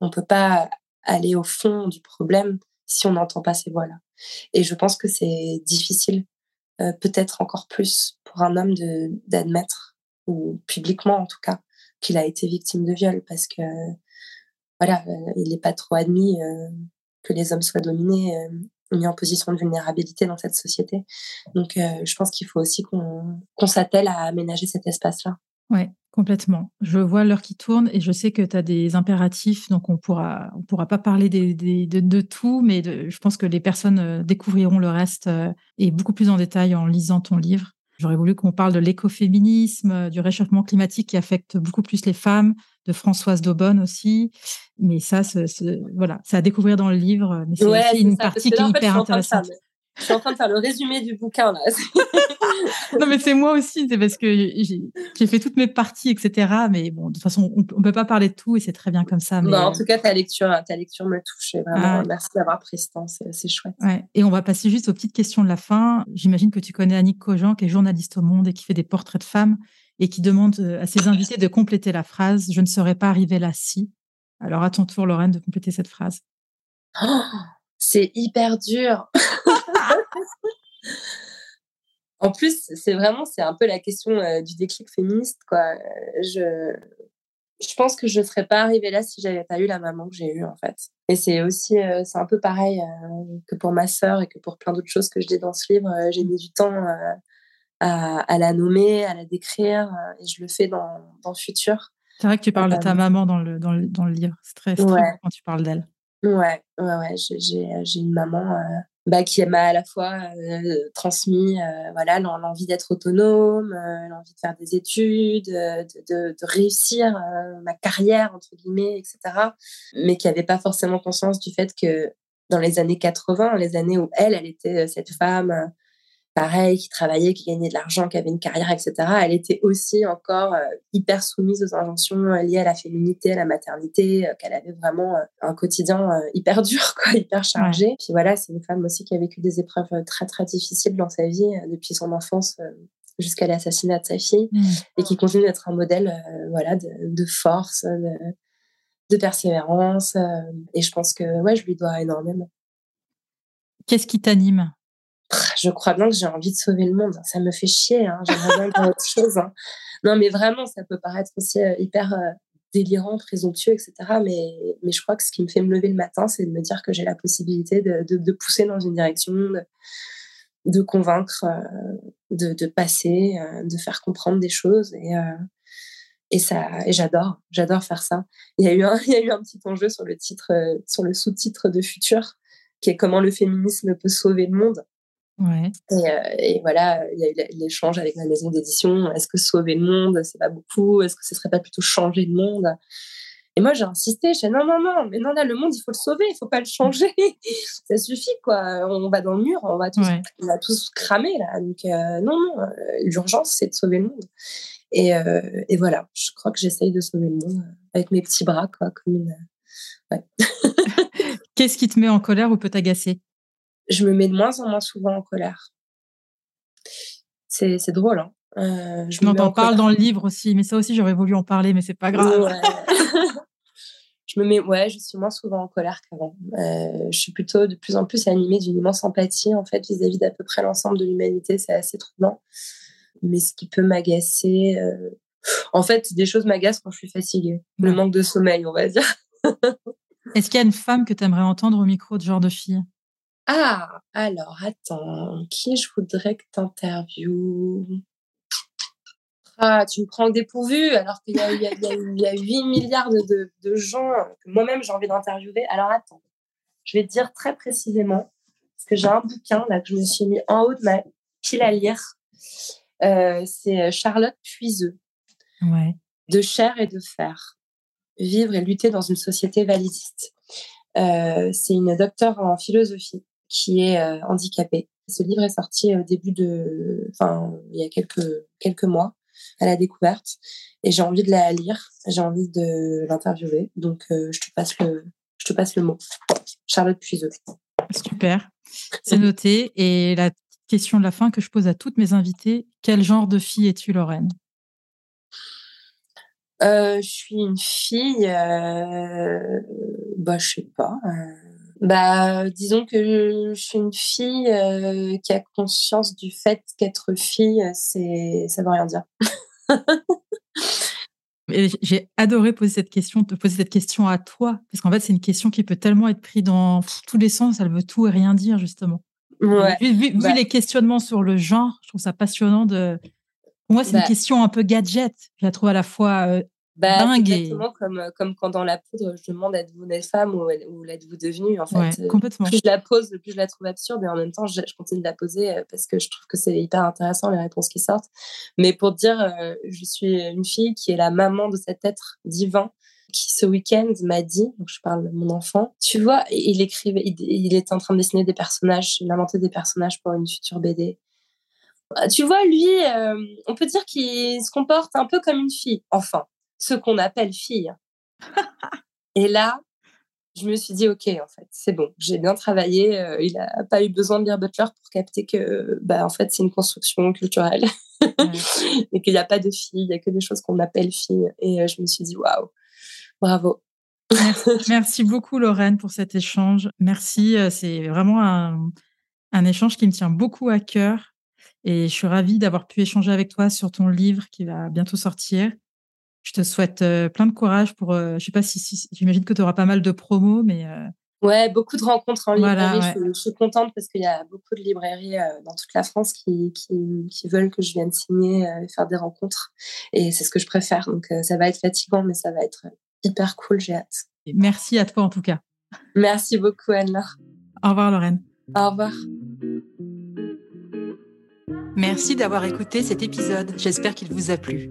on ne peut pas aller au fond du problème si on n'entend pas ces voix-là. Et je pense que c'est difficile, peut-être encore plus pour un homme d'admettre, ou publiquement en tout cas, qu'il a été victime de viol parce que voilà, euh, il n'est pas trop admis euh, que les hommes soient dominés, euh, mis en position de vulnérabilité dans cette société. Donc, je pense qu'il faut aussi qu'on s'attelle à aménager cet espace-là. Oui, complètement. Je vois l'heure qui tourne et je sais que tu as des impératifs, donc on pourra, on pourra pas parler de, tout, mais je pense que les personnes découvriront le reste et beaucoup plus en détail en lisant ton livre. J'aurais voulu qu'on parle de l'écoféminisme, euh, du réchauffement climatique qui affecte beaucoup plus les femmes, de Françoise Daubonne aussi. Mais ça, voilà, c'est à découvrir dans le livre. Mais c'est aussi une partie qui est hyper intéressante. Je suis en train de faire le résumé du bouquin là. non mais c'est moi aussi, c'est parce que j'ai fait toutes mes parties, etc. Mais bon, de toute façon, on, ne peut pas parler de tout et c'est très bien comme ça. Mais... en tout cas, ta lecture, ta lecture me touche. Vraiment, merci d'avoir pris ce temps, c'est chouette. Ouais. Et on va passer juste aux petites questions de la fin. J'imagine que tu connais Annick Cogent, qui est journaliste au Monde et qui fait des portraits de femmes et qui demande euh, à ses invités de compléter la phrase "Je ne serais pas arrivée là si". Alors à ton tour, Lorraine, de compléter cette phrase. Oh, c'est hyper dur. en plus, c'est vraiment, c'est un peu la question euh, du déclic féministe, quoi. Je, je pense que je ne serais pas arrivée là si j'avais pas eu la maman que j'ai eue, en fait. Et c'est aussi, euh, c'est un peu pareil euh, que pour ma sœur et que pour plein d'autres choses que je dis dans ce livre. j'ai mis du temps à, la nommer, à la décrire, et je le fais dans, dans le futur. C'est vrai que tu parles de ta maman dans le, dans le, dans le livre. C'est très, très quand tu parles d'elle. Ouais, ouais, ouais. J'ai une maman bah, qui m'a à la fois euh, transmis euh, voilà l'envie d'être autonome, euh, l'envie de faire des études, de, de, réussir ma carrière entre guillemets, etc. Mais qui n'avait pas forcément conscience du fait que dans les années 80, les années où elle, elle était cette femme pareil, qui travaillait, qui gagnait de l'argent, qui avait une carrière, etc., elle était aussi encore euh, hyper soumise aux injonctions euh, liées à la féminité, à la maternité, euh, qu'elle avait vraiment un quotidien hyper dur, quoi, hyper chargé. Puis voilà, c'est une femme aussi qui a vécu des épreuves très, très difficiles dans sa vie depuis son enfance jusqu'à l'assassinat de sa fille mmh. et qui continue d'être un modèle voilà, de, de force, de, de persévérance. et je pense que ouais, je lui dois énormément. Qu'est-ce qui t'anime? Je crois bien que j'ai envie de sauver le monde. Ça me fait chier. Hein. J'aimerais bien autre chose. Hein. Non, mais vraiment, ça peut paraître aussi euh, hyper euh, délirant, présomptueux, etc. Mais, je crois que ce qui me fait me lever le matin, c'est de me dire que j'ai la possibilité de, pousser dans une direction, de, convaincre, euh, de, passer, de faire comprendre des choses. Et, j'adore, j'adore faire ça. Il y a eu un, petit enjeu sur le sur le sous-titre de Futur, qui est comment le féminisme peut sauver le monde. Ouais. Euh, et, voilà, il y a eu l'échange avec la maison d'édition. Est-ce que sauver le monde, c'est pas beaucoup? Est-ce que ce serait pas plutôt changer le monde? Et moi, j'ai insisté. J'ai dit non, non, non, mais non, là, le monde, il faut le sauver, il faut pas le changer. ça suffit, quoi. On va dans le mur, on va tous, on va tous cramer, là. Donc, euh, non, non, euh, l'urgence, c'est de sauver le monde. Et, et, voilà, je crois que j'essaye de sauver le monde avec mes petits bras, quoi, comme une. Ouais. Qu'est-ce qui te met en colère ou peut t'agacer? Je me mets de moins en moins souvent en colère. C'est drôle. Hein. Euh, je on en parle dans le livre aussi, mais ça aussi j'aurais voulu en parler, mais c'est pas grave. je me mets, ouais, je suis moins souvent en colère qu'avant. Euh, je suis plutôt de plus en plus animée d'une immense empathie en fait vis-à-vis d'à peu près l'ensemble de l'humanité. C'est assez troublant. Mais ce qui peut m'agacer, euh, en fait, des choses m'agacent quand je suis fatiguée. Le manque de sommeil, on va dire. Est-ce qu'il y a une femme que tu aimerais entendre au micro de genre de fille? Ah, alors attends, qui je voudrais que tu interviewes ah, tu me prends au dépourvu alors qu'il y, a, y, 8 milliards de, gens que moi-même j'ai envie d'interviewer. Alors attends, je vais te dire très précisément, parce que j'ai un bouquin là que je me suis mis en haut de ma pile à lire. Euh, c'est Charlotte Puiseux. Ouais. De chair et de fer. Vivre et lutter dans une société validiste. Euh, c'est une docteure en philosophie qui est euh, handicapée. Ce livre est sorti au début de, enfin, il y a quelques quelques mois à la découverte, et j'ai envie de la lire, j'ai envie de l'interviewer, donc euh, je te passe le, je te passe le mot. Charlotte Puiseux. Super, c'est noté. Et la question de la fin que je pose à toutes mes invitées quel genre de fille es-tu, Lorraine? Euh, Je suis une fille, euh, bah je sais pas. Bah, disons que je suis une fille euh, qui a conscience du fait qu'être fille, c'est ça veut rien dire. J'ai adoré poser cette question, te poser cette question à toi, parce qu'en fait, c'est une question qui peut tellement être prise dans tous les sens. Elle veut tout et rien dire, justement. Ouais. Vu, bah les questionnements sur le genre, je trouve ça passionnant de. Pour moi, c'est une bah question un peu gadget. Je la trouve à la fois euh, bah, exactement comme, euh, comme quand dans la poudre, je demande êtes-vous une femme ou, ou l'êtes-vous devenue En fait, euh, complètement. plus je la pose, plus je la trouve absurde et en même temps, je, continue de la poser euh, parce que je trouve que c'est hyper intéressant les réponses qui sortent. Mais pour dire, je suis une fille qui est la maman de cet être divin qui ce week-end m'a dit, donc je parle de mon enfant, tu vois, il écrivait, il, il était en train de dessiner des personnages, il inventait des personnages pour une future BD. Tu vois, lui, on peut dire qu'il se comporte un peu comme une fille, enfin ce qu'on appelle fille. et là, je me suis dit, OK, en fait, c'est bon, j'ai bien travaillé. Euh, il n'a pas eu besoin de lire Butler pour capter que, bah, en fait, c'est une construction culturelle et qu'il n'y a pas de filles, il n'y a que des choses qu'on appelle filles. Et euh, je me suis dit, waouh, bravo. Merci, beaucoup, Lorraine, pour cet échange. Merci. Euh, c'est vraiment un, un échange qui me tient beaucoup à cœur. Et je suis ravie d'avoir pu échanger avec toi sur ton livre qui va bientôt sortir. Je te souhaite euh, plein de courage pour. Je euh, je sais pas si, j'imagine que tu auras pas mal de promos, mais. Euh, ouais, beaucoup de rencontres en librairie. Je, suis contente parce qu'il y a beaucoup de librairies dans toute la France qui, qui, veulent que je vienne signer et faire des rencontres. Et c'est ce que je préfère. Donc ça va être fatigant, mais ça va être hyper cool. J'ai hâte. merci à toi en tout cas. Merci beaucoup, Anne-Laure. Au revoir, Lorraine. Au revoir. Merci d'avoir écouté cet épisode. J'espère qu'il vous a plu.